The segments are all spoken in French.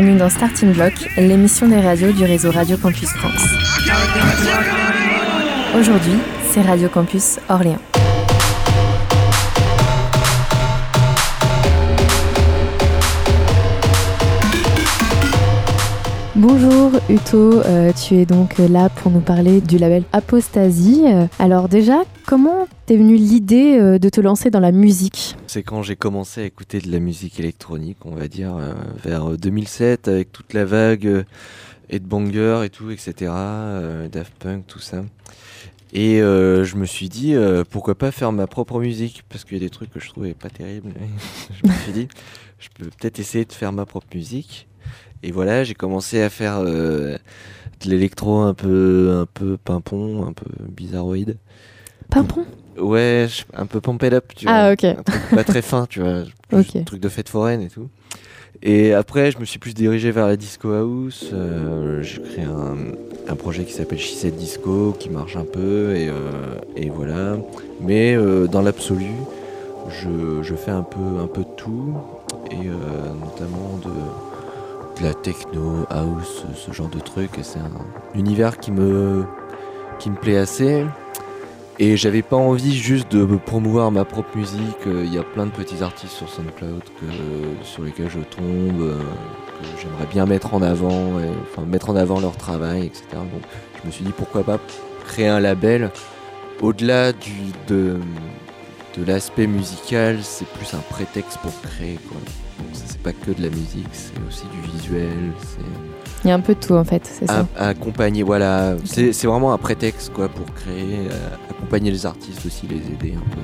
bienvenue dans Starting Block, l'émission des radios du réseau Radio Campus France. Aujourd'hui, c'est Radio Campus Orléans. Bonjour Uto, euh, tu es donc là pour nous parler du label Apostasie. Alors déjà, comment t'es venue l'idée euh, de te lancer dans la musique? C'est quand j'ai commencé à écouter de la musique électronique, on va dire, euh, vers 2007, avec toute la vague Headbanger et tout, etc., Daft Punk, tout ça. Et je me suis dit, pourquoi pas faire ma propre musique? Parce qu'il y a des trucs que je trouvais pas terribles. je me suis dit, je peux peut-être essayer de faire ma propre musique. Et voilà, j'ai commencé à faire euh, de l'électro un peu, un peu pimpon, un peu bizarroïde. Pimpon? Ouais, un peu pumped up, tu ah, vois. ok. Un truc pas très fin, tu vois. Un truc de fête foraine et tout. Et après, je me suis plus dirigé vers la disco house. Euh, j'ai créé un, un, projet qui s'appelle She Disco, qui marche un peu, et, euh, et voilà. Mais dans l'absolu, je, je, fais un peu, un peu de tout, et notamment de la techno, house, ce genre de truc. C'est un univers qui me, qui me plaît assez. Et j'avais pas envie juste de promouvoir ma propre musique. Il y a plein de petits artistes sur SoundCloud sur lesquels je tombe, euh, que j'aimerais bien mettre en avant, enfin mettre en avant leur travail, etc. Donc je me suis dit pourquoi pas créer un label au-delà du de, de l'aspect musical, c'est plus un prétexte pour créer. Quoi c'est pas que de la musique, c'est aussi du visuel. Il y a un peu de tout en fait, c'est ça. Accompagner, voilà, c'est vraiment un prétexte quoi pour créer, euh, accompagner les artistes aussi, les aider un peu.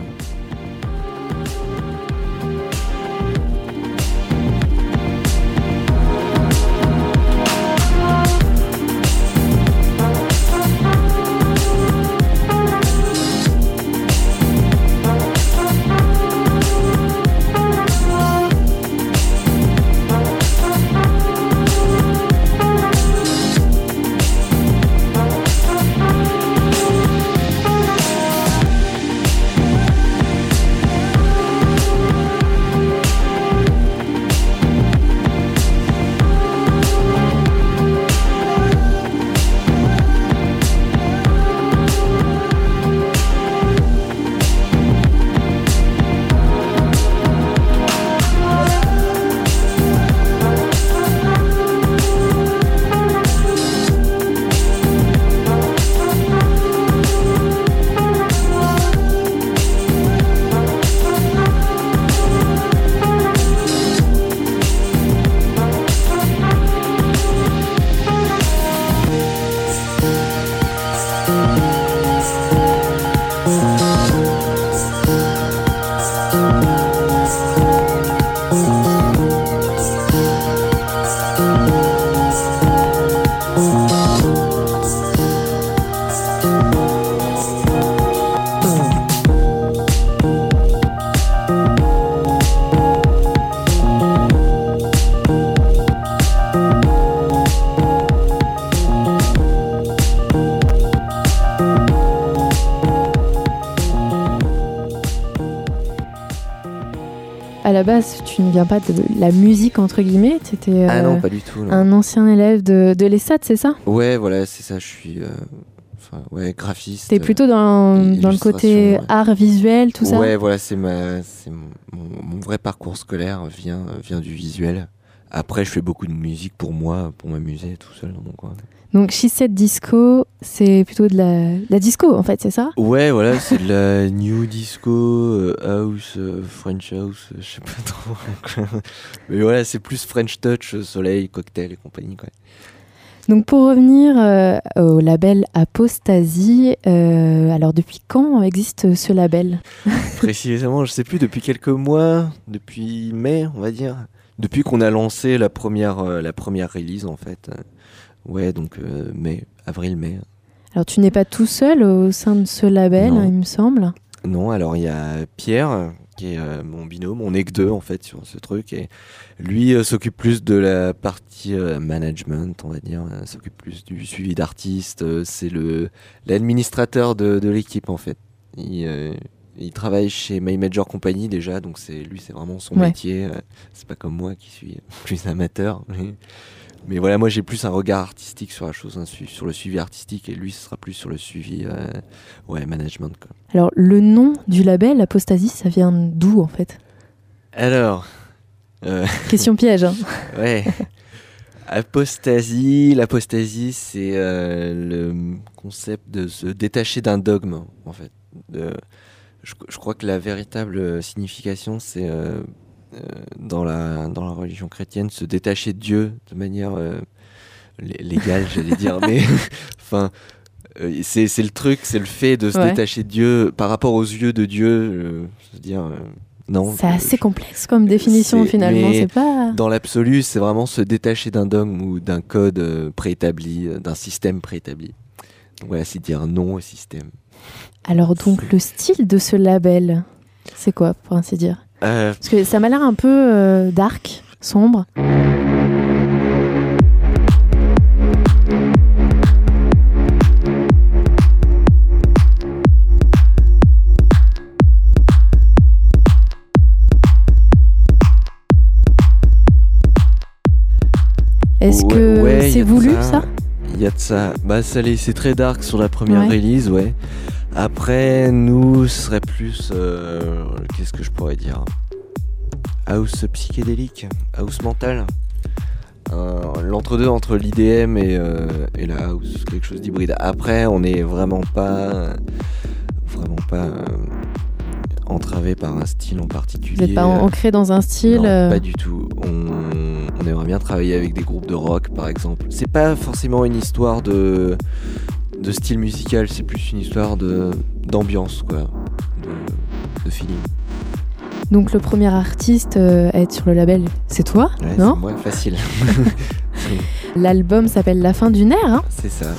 Viens pas de la musique, entre guillemets. Tu étais ah non, euh, pas du tout, un ancien élève de, de l'ESAT, c'est ça? Ouais, voilà, c'est ça. Je suis euh, ouais, graphiste. T'es plutôt dans, dans le côté art visuel, tout ça? Ouais, voilà, c'est ma, mon, mon, vrai parcours scolaire vient, vient du visuel. Après, je fais beaucoup de musique pour moi, pour m'amuser tout seul dans mon coin. Donc She Disco, c'est plutôt de la, disco en fait, c'est ça? Ouais, voilà, c'est de la new disco, euh, house, euh, French house, je sais pas trop. Mais voilà, c'est plus French touch, soleil, cocktail et compagnie. Quoi. Donc pour revenir euh, au label Apostasie, alors depuis quand existe ce label? Précisément, je sais plus, depuis quelques mois, depuis mai, on va dire. Depuis qu'on a lancé la première, la première release en fait. Ouais, donc euh, mai, avril-mai. Alors tu n'es pas tout seul au sein de ce label, il me semble. Non, alors il y a Pierre qui est euh, mon binôme. On est que deux en fait sur ce truc et lui s'occupe plus de la partie management, on va dire, s'occupe plus du suivi d'artistes. c'est le l'administrateur de, de l'équipe en fait. Il, il travaille chez My Major Company déjà, donc c'est lui, c'est vraiment son métier. c'est pas comme moi qui suis plus amateur. Mais voilà, moi j'ai plus un regard artistique sur la chose, hein, sur le suivi artistique, et lui ce sera plus sur le suivi euh, ouais, management. Quoi. Alors le nom du label, Apostasie, ça vient d'où en fait? Alors. Euh... Question piège. Hein. ouais. Apostasie, l'apostasie c'est euh, le concept de se détacher d'un dogme en fait. De, je, je, crois que la véritable signification c'est euh, euh, dans, la, dans la religion chrétienne, se détacher de Dieu de manière euh, légale, j'allais dire, mais enfin. Euh, c'est, le truc, c'est le fait de se détacher de Dieu par rapport aux yeux de Dieu. je veux dire, non. C'est assez complexe comme définition finalement. C'est pas. Dans l'absolu, c'est vraiment se détacher d'un dogme ou d'un code préétabli, d'un système préétabli. Donc voilà, c'est dire non au système. Alors donc le style de ce label, c'est quoi pour ainsi dire euh, Parce que ça m'a l'air un peu euh, dark, sombre. Est-ce que c'est voulu ça Il y a de ça. Bah, c'est très dark sur la première release, ouais. Après, nous, ce serait plus. Euh, qu'est-ce que je pourrais dire? House psychédélique, house mental. L'entre-deux entre l'IDM euh, et, la house, quelque chose d'hybride. Après, on n'est vraiment pas. Vraiment pas. Euh, entravé par un style en particulier. Vous n'êtes pas ancré dans un style non, Pas du tout. On, on, aimerait bien travailler avec des groupes de rock, par exemple. C'est pas forcément une histoire de, de style musical, c'est plus une histoire de d'ambiance, quoi, de, feeling. Donc le premier artiste euh, à être sur le label, c'est toi, non? Ouais, facile. L'album s'appelle La fin du nerf. Hein? C'est ça,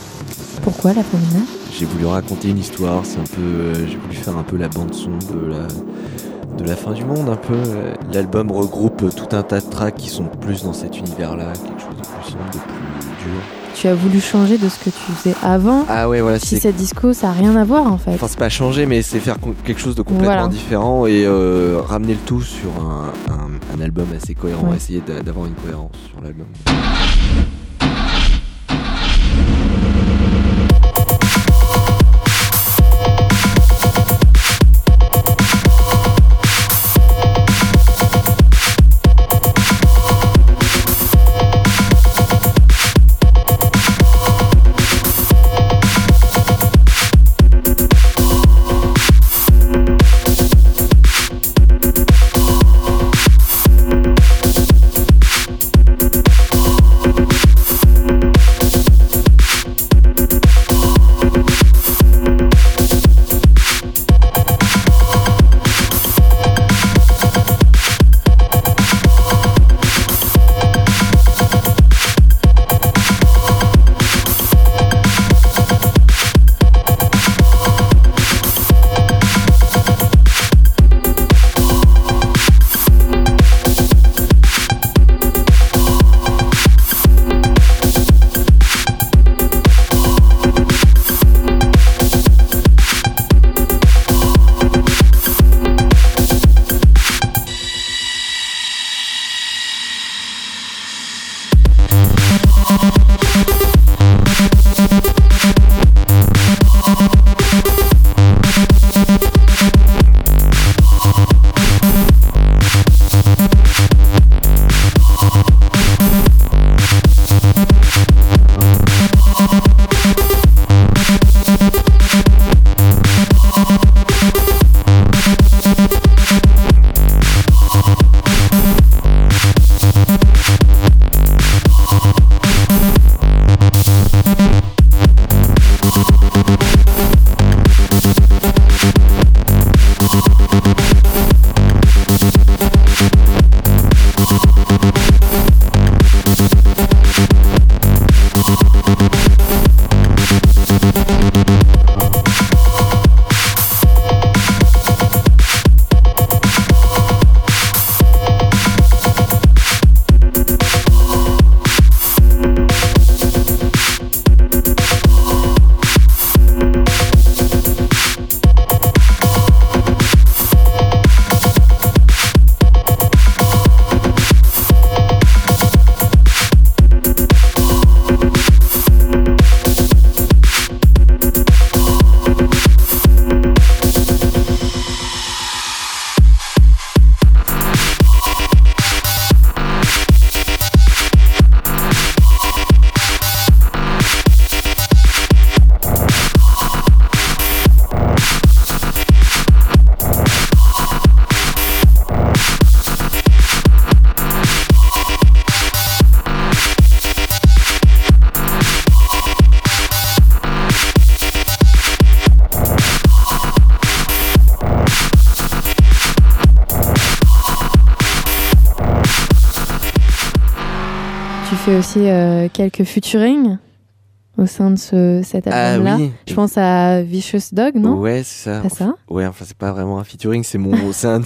Pourquoi La fin du nerf J'ai voulu raconter une histoire, c'est un peu, euh, j'ai voulu faire un peu la bande son de la de la fin du monde un peu. L'album regroupe tout un tas de tracks qui sont plus dans cet univers-là, quelque chose de plus sombre, de plus dur tu as voulu changer de ce que tu faisais avant. Ah ouais, voilà. Si cette disco, ça n'a rien à voir en fait. Enfin, c'est pas changer, mais c'est faire quelque chose de complètement différent et euh, ramener le tout sur un, album assez cohérent, essayer d'avoir une cohérence sur l'album. Aussi quelques featuring au sein de ce, cet ah album-là. oui. Je pense à Vicious Dog, non? Ouais, c'est ça. Ouais, enfin, c'est pas vraiment un featuring, c'est mon, c'est un,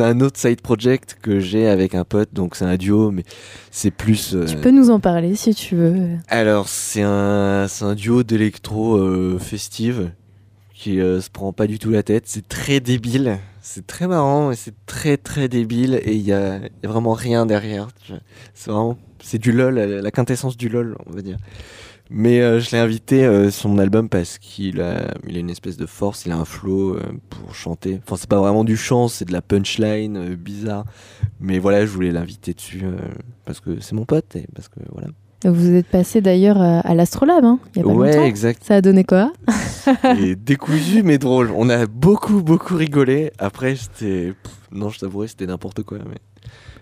un, autre side project que j'ai avec un pote, donc c'est un duo, mais c'est plus. Tu peux nous en parler si tu veux. Alors, c'est un, un duo d'électro festive qui euh, se prend pas du tout la tête. C'est très débile, c'est très marrant et c'est très très débile et il y a, vraiment rien derrière. C'est vraiment, c'est du lol, la, quintessence du lol, on va dire. Mais euh, je l'ai invité euh, sur mon album parce qu'il a, il a une espèce de force, il a un flow pour chanter. Enfin, c'est pas vraiment du chant, c'est de la punchline bizarre. Mais voilà, je voulais l'inviter dessus parce que c'est mon pote et parce que voilà. Vous êtes passé d'ailleurs à l'Astrolabe, hein, il y a pas ouais, exact. Ça a donné quoi? Et décousu mais drôle. On a beaucoup beaucoup rigolé. Après, c'était non, je t'avouerai, c'était n'importe quoi, mais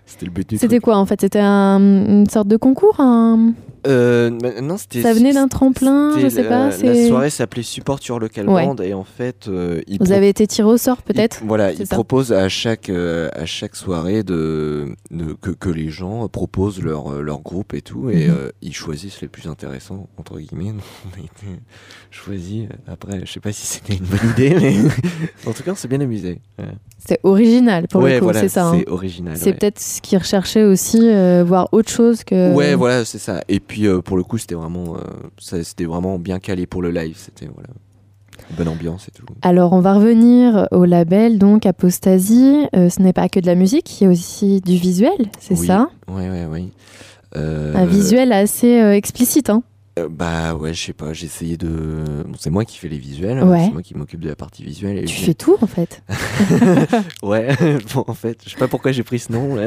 c'était le but du C'était quoi en fait? C'était une sorte de concours un... Euh, non, c'était. Ça venait d'un tremplin, je sais pas. La soirée s'appelait Support sur Local Band et en fait. Euh, Vous avez été tiré au sort peut-être Voilà, il propose à chaque, euh, à chaque soirée de, que, que, les gens proposent leur, leur groupe et tout et mhm. ils choisissent les plus intéressants, entre guillemets. on a été choisi. Après, je sais pas si c'était une bonne idée, mais en tout cas, on s'est bien amusé. C'est original pour le coup, c'est ça. Hein. C'est original. C'est peut-être ce qu'ils recherchaient aussi, voir autre chose que. Ouais, voilà, c'est ça. Et puis euh, pour le coup, c'était vraiment, euh, c'était vraiment bien calé pour le live. C'était voilà, bonne ambiance et tout. Alors, on va revenir au label, donc Apostasie. Euh, ce n'est pas que de la musique, il y a aussi du visuel, c'est ça? Oui, oui, oui. Un visuel assez explicite, hein bah ouais, je sais pas, j'ai essayé de. c'est moi qui fais les visuels, c'est moi qui m'occupe de la partie visuelle. tu fais tout en fait Ouais, bon, en fait, je sais pas pourquoi j'ai pris ce nom.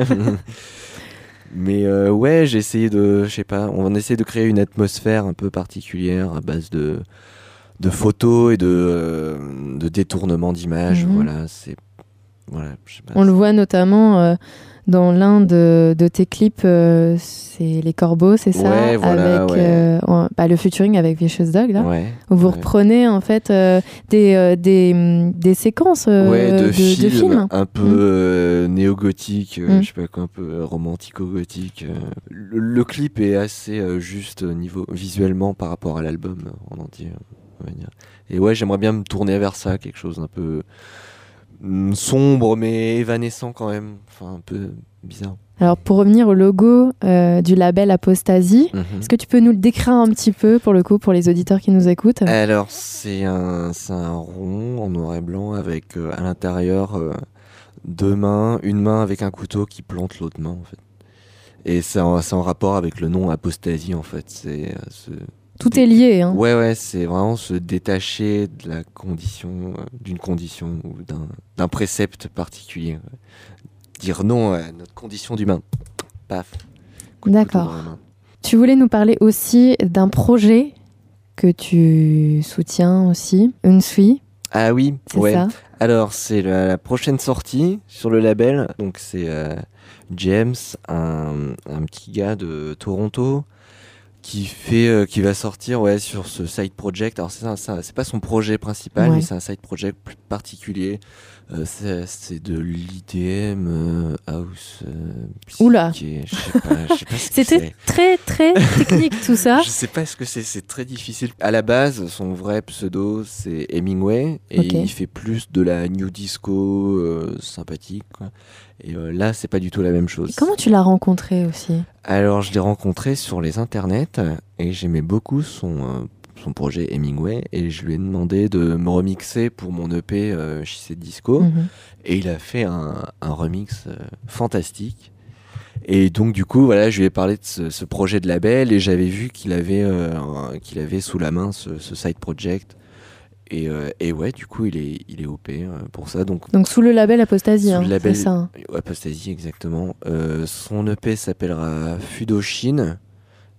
Mais euh, ouais, j'ai essayé de, je sais pas, on essaie de créer une atmosphère un peu particulière à base de, de photos et de, euh, de détournements d'images. Mhm. Voilà, c'est, voilà, je sais pas, On le voit notamment euh, dans l'un de, de, tes clips, euh, c'est Les Corbeaux, c'est ça Avec euh, bah, le featuring avec Vicious Dog, là. où vous reprenez en fait euh, des, des, des, séquences de, de, films, Un peu mm. néo-gothique, mm. je sais pas quoi, un peu romantico-gothique. Le, le, clip est assez juste niveau visuellement par rapport à l'album en entier, on va dire. Et ouais, j'aimerais bien me tourner vers ça, quelque chose un peu Mm, sombre mais évanescent quand même, enfin un peu bizarre. Alors pour revenir au logo euh, du label Apostasie, mhm. est-ce que tu peux nous le décrire un petit peu pour le coup pour les auditeurs qui nous écoutent? Alors c'est un, un rond en noir et blanc avec euh, à l'intérieur euh, deux mains, une main avec un couteau qui plante l'autre main en fait. Et c'est en, en, rapport avec le nom Apostasie en fait. C'est tout est lié. Hein. Ouais, ouais, c'est vraiment se détacher de la condition, euh, d'une condition ou d'un précepte particulier. Dire non à notre condition d'humain. Paf. D'accord. Tu voulais nous parler aussi d'un projet que tu soutiens aussi, Unsui. Ah oui, ouais. Ça Alors, c'est la, prochaine sortie sur le label. Donc, c'est euh, James, un, un, petit gars de Toronto qui fait euh, qui va sortir ouais sur ce side project. Alors c'est c'est pas son projet principal mais c'est un side project plus particulier. Euh, c'est de l'IDM euh, house oula. c'était très très technique tout ça. Je sais pas ce que c'est c'est très difficile. À la base son vrai pseudo c'est Hemingway et il fait plus de la new disco sympathique quoi. Et euh, là, c'est pas du tout la même chose. comment tu l'as rencontré aussi? Alors, je l'ai rencontré sur les internets et j'aimais beaucoup son, euh, son projet Hemingway et je lui ai demandé de me remixer pour mon EP euh, She Disco. Mhm. Et il a fait un, un remix euh, fantastique. Et donc du coup, voilà, je lui ai parlé de ce, ce projet de label et j'avais vu qu'il avait, qu'il avait sous la main ce, ce side project et, euh, et, ouais, du coup, il est, il est OP euh, pour ça. Donc, donc sous le label Apostasie, hein, label, ça. Hein. Apostasie, exactement. Euh, son EP s'appellera Fudoshin.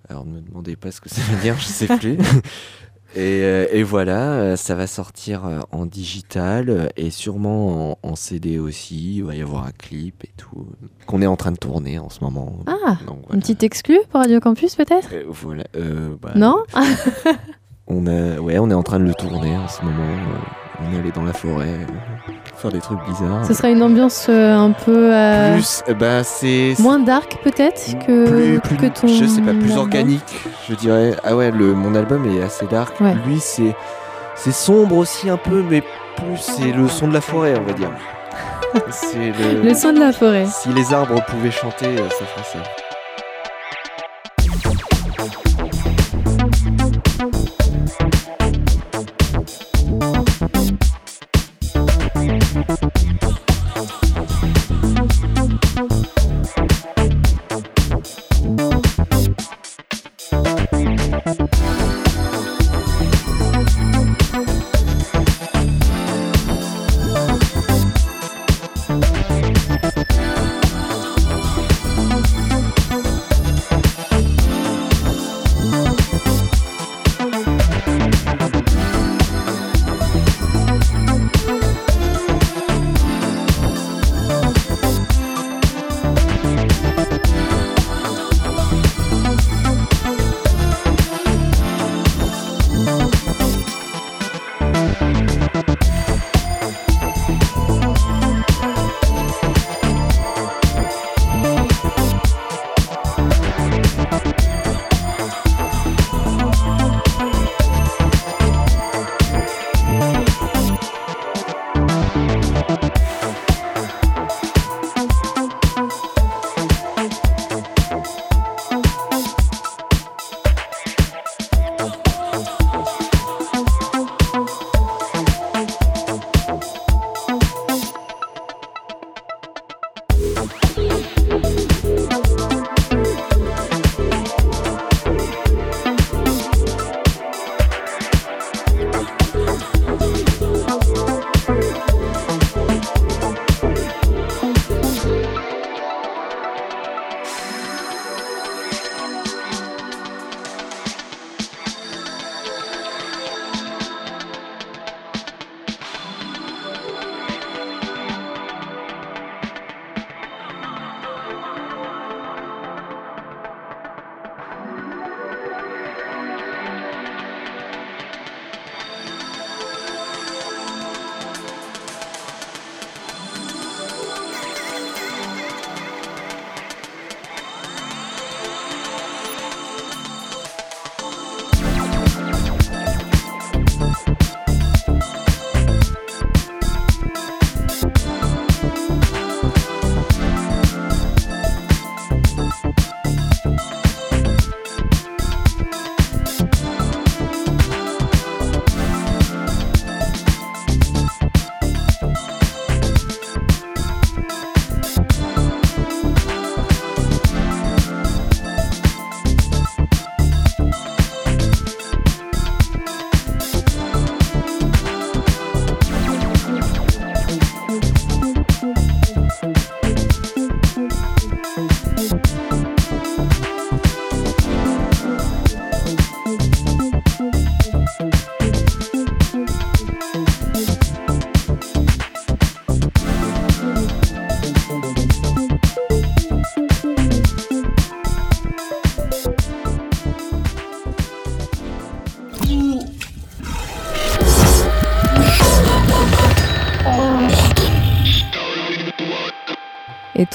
Alors, ne me demandez pas ce que ça veut dire, je sais plus. et, et, voilà, ça va sortir en digital et sûrement en, CD aussi. Il va y avoir un clip et tout. Qu'on est en train de tourner en ce moment. Ah, une petite exclue pour Radio Campus peut-être? Voilà. Bah, non? On, ouais, on est en train de le tourner en ce moment. Euh, on est allé dans la forêt, euh, faire des trucs bizarres. Ce sera une ambiance un peu. Plus, bah c'est. Moins dark peut-être que, plus, que ton. Je sais pas, plus organique, je dirais. Ah ouais, le, mon album est assez dark. Lui, c'est. C'est sombre aussi un peu, mais plus c'est le son de la forêt, on va dire. c'est le... le son de la forêt. Si les arbres pouvaient chanter, ça ferait ça.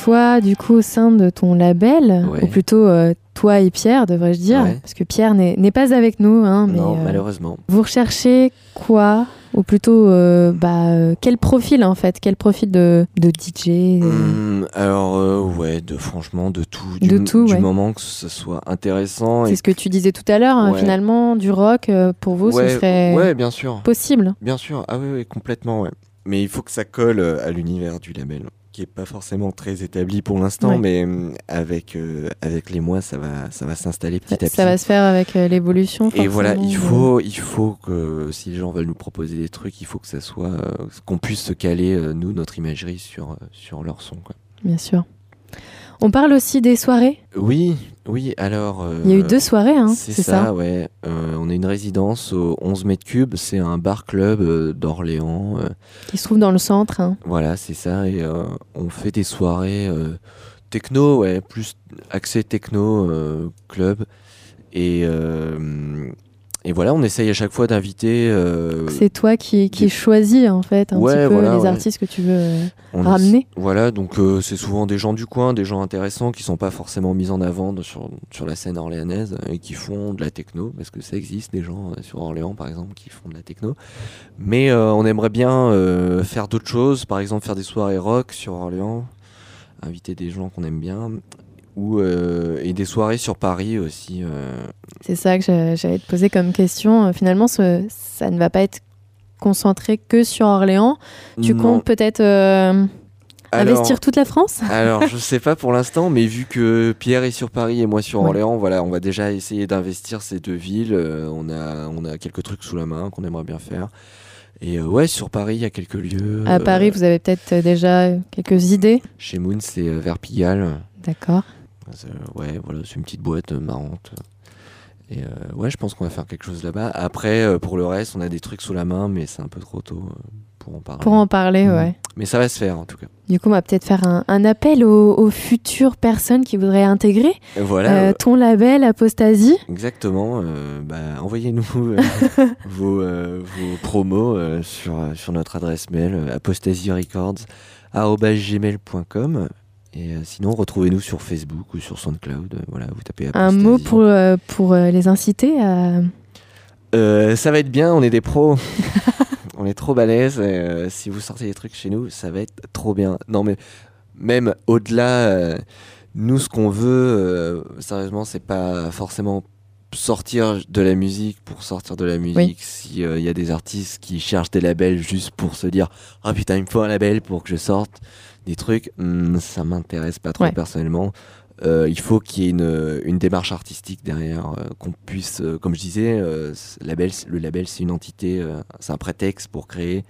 Toi, du coup, au sein de ton label, ou plutôt euh, toi et Pierre, devrais-je dire, parce que Pierre n'est pas avec nous. Hein, mais, non, euh, malheureusement. Vous recherchez quoi ou plutôt euh, bah, quel profil en fait Quel profil de, de DJ hum, Alors ouais, de, franchement de tout. Du, de tout, du moment que ce soit intéressant. C'est ce que tu disais tout à l'heure, hein, finalement, du rock, pour vous, ce serait bien sûr. possible Bien sûr, ah oui, complètement, ouais. Mais il faut que ça colle à l'univers du label qui est pas forcément très établi pour l'instant, mais hum, avec euh, avec les mois, ça va ça va s'installer petit à petit. Ça va se faire avec euh, l'évolution. Et voilà, il faut il faut que si les gens veulent nous proposer des trucs, il faut que ça soit euh, qu'on puisse se caler nous notre imagerie sur sur leur son quoi. Bien sûr. On parle aussi des soirées Oui, oui, alors. Euh, Il y a eu deux soirées, hein, c'est ça, ouais. Euh, on a une résidence au 11 mètres cubes, c'est un bar-club euh, d'Orléans. Qui se trouve dans le centre. Hein. Voilà, c'est ça, et on fait des soirées techno, ouais, plus accès techno, club. Et, et voilà, on essaye à chaque fois d'inviter. c'est toi qui, qui choisis en fait un petit peu les artistes que tu veux ramener. voilà, donc c'est souvent des gens du coin, des gens intéressants qui sont pas forcément mis en avant sur, sur la scène orléanaise et qui font de la techno, parce que ça existe des gens sur Orléans par exemple qui font de la techno. Mais on aimerait bien faire d'autres choses, par exemple faire des soirées rock sur Orléans, inviter des gens qu'on aime bien, ou, euh, et des soirées sur Paris aussi. Euh. C'est ça que j'allais te poser comme question. Finalement, ça ne va pas être concentré que sur Orléans. Tu comptes peut-être euh, investir toute la France? Alors, je sais pas pour l'instant, mais vu que Pierre est sur Paris et moi sur Orléans, voilà, on va déjà essayer d'investir ces deux villes. on, a, on a quelques trucs sous la main qu'on aimerait bien faire. Et ouais, sur Paris, il y a quelques lieux. À Paris, vous avez peut-être déjà quelques idées? Chez Moon, c'est vers Pigalle. D'accord. Ouais, voilà, c'est une petite boîte euh, marrante. Et euh, ouais, je pense qu'on va faire quelque chose là-bas. Après, euh, pour le reste, on a des trucs sous la main, mais c'est un peu trop tôt pour en parler. Pour en parler, mm. ouais. Mais ça va se faire en tout cas. Du coup, on va peut-être faire un, appel aux, futures personnes qui voudraient intégrer voilà, ton label Apostasie. Exactement. bah, Envoyez-nous vos, vos, promos sur, sur notre adresse mail apostasierecords.com et euh, sinon, retrouvez-nous sur Facebook ou sur SoundCloud. Euh, voilà, vous tapez Un mot pour, euh, pour les inciter à. ça va être bien, on est des pros. on est trop balèzes. si vous sortez des trucs chez nous, ça va être trop bien. Non, mais même au-delà, nous, ce qu'on veut, sérieusement, c'est pas forcément sortir de la musique pour sortir de la musique. S'il y a des artistes qui cherchent des labels juste pour se dire Ah putain, il me faut un label pour que je sorte des trucs, hmm, ça m'intéresse pas trop personnellement. Euh, il faut qu'il y ait une, une, démarche artistique derrière, euh, qu'on puisse, euh, comme je disais, label, le label c'est une entité, c'est un prétexte pour créer.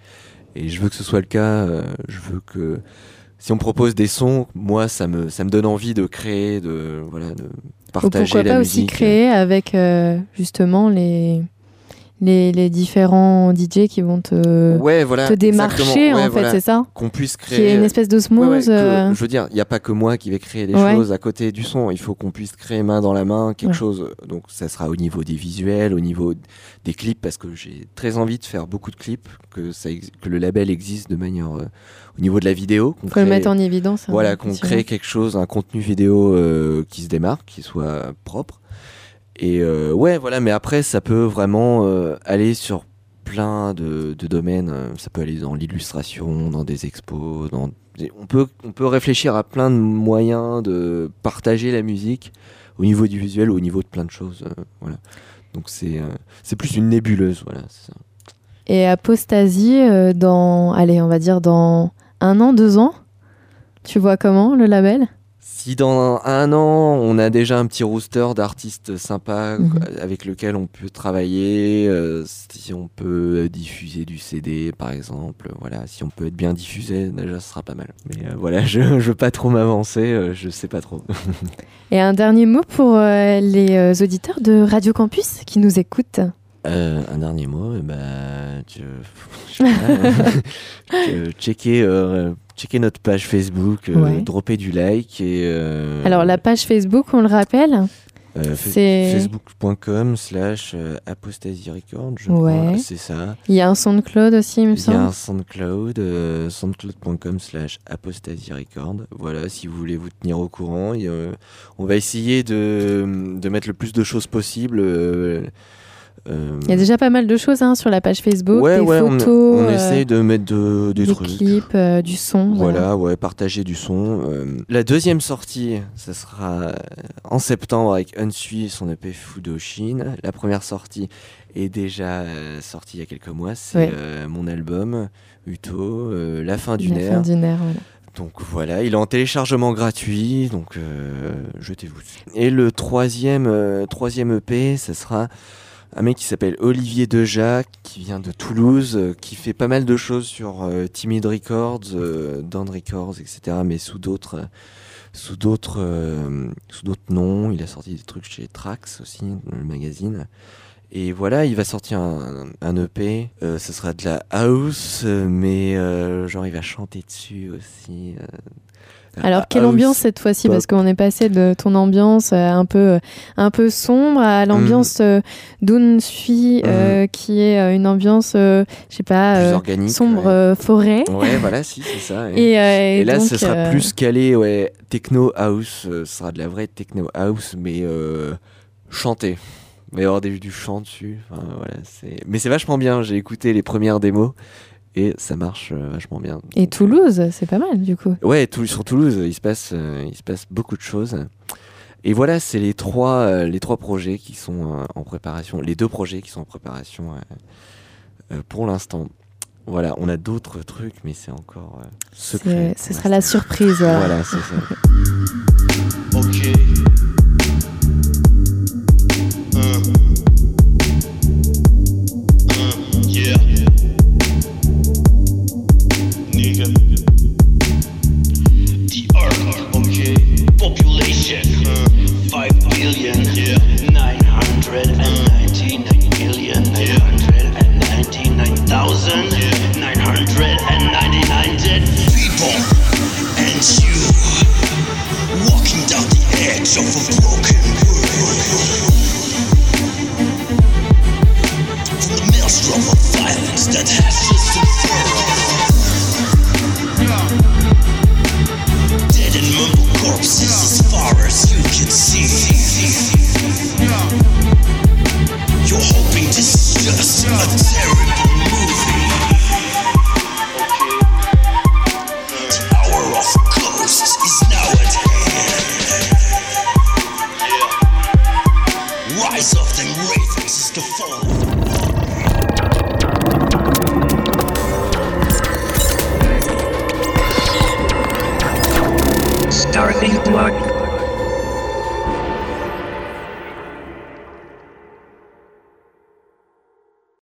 Et je veux que ce soit le cas. je veux que si on propose des sons, moi ça me, ça me donne envie de créer, de, voilà, de partager Ou pourquoi pas aussi créer avec justement les les, différents DJ qui vont te, ouais, voilà, te démarcher, en fait, c'est ça Qu'on puisse créer. Qu'il y ait une espèce d'osmose. Euh. je veux dire, il n'y a pas que moi qui vais créer des choses à côté du son. Il faut qu'on puisse créer main dans la main quelque chose. Donc, ça sera au niveau des visuels, au niveau des clips, parce que j'ai très envie de faire beaucoup de clips, que, ça, que le label existe de manière. Euh, au niveau de la vidéo. Qu'on le mettre en évidence. Hein, voilà, qu'on crée quelque chose, un contenu vidéo euh, qui se démarque, qui soit propre. Et euh, ouais, voilà, mais après, ça peut vraiment euh, aller sur plein de, domaines. Ça peut aller dans l'illustration, dans des expos. On, peut, on peut réfléchir à plein de moyens de partager la musique au niveau du visuel, au niveau de plein de choses. Euh, voilà. Donc c'est c'est plus une nébuleuse. Voilà, Et Apostasie, dans, allez, on va dire dans un an, deux ans, tu vois comment le label? Si dans un an, on a déjà un petit rooster d'artistes sympas mhm. avec lequel on peut travailler, euh, si on peut diffuser du CD par exemple, voilà, si on peut être bien diffusé, déjà ce sera pas mal. Mais euh, voilà, je, ne veux pas trop m'avancer, euh, je sais pas trop. Et un dernier mot pour les auditeurs de Radio Campus qui nous écoutent. Un dernier mot, eh ben, je, je, checker checker notre page Facebook, euh, dropper du like. Et, euh, Alors la page Facebook, on le rappelle euh, c'est facebook.com slash apostasy record, je crois, c'est ça. Il y a un SoundCloud aussi, il me semble. Il y a un SoundCloud, soundcloud.com slash apostasy record. Voilà, si vous voulez vous tenir au courant. on va essayer de, de, mettre le plus de choses possible euh, Il y a déjà pas mal de choses hein, sur la page Facebook, des photos. On, on euh, essaye de mettre de, des, trucs. clips, euh, du son. Voilà, ouais, partager du son. la deuxième sortie, ça sera en septembre avec Unsui, son EP Fudoshin. La première sortie est déjà sortie il y a quelques mois. C'est mon album Uto, La fin d'une ère. Donc voilà, il est en téléchargement gratuit, donc jetez-vous. Et le troisième, troisième EP, ça sera un mec qui s'appelle Olivier Deja, qui vient de Toulouse, euh, qui fait pas mal de choses sur euh, Timid Records, euh, Records, etc., mais sous d'autres sous d'autres sous d'autres noms. Il a sorti des trucs chez Trax aussi, le magazine. Et voilà, il va sortir un, un EP. ce sera de la house, mais genre il va chanter dessus aussi. Alors quelle ambiance cette fois-ci Parce qu'on est passé de ton ambiance un peu un peu sombre à l'ambiance mm. mm. qui est une ambiance, je sais pas, sombre forêt. Ouais, voilà, si c'est ça. Et, là, ce sera plus calé, ouais, techno house, ce sera de la vraie techno house, mais chanté. Mais avoir des, du chant dessus. voilà, mais c'est vachement bien. J'ai écouté les premières démos et ça marche euh, vachement bien. Et Toulouse, c'est pas mal du coup. Ouais, sur Toulouse, il se passe, euh, il se passe beaucoup de choses. Et voilà, c'est les trois, euh, les trois projets qui sont en préparation, les deux projets qui sont en préparation pour l'instant. Voilà, on a d'autres trucs, mais c'est encore secret. Ce sera la surprise. Voilà, c'est ça. ok. Starting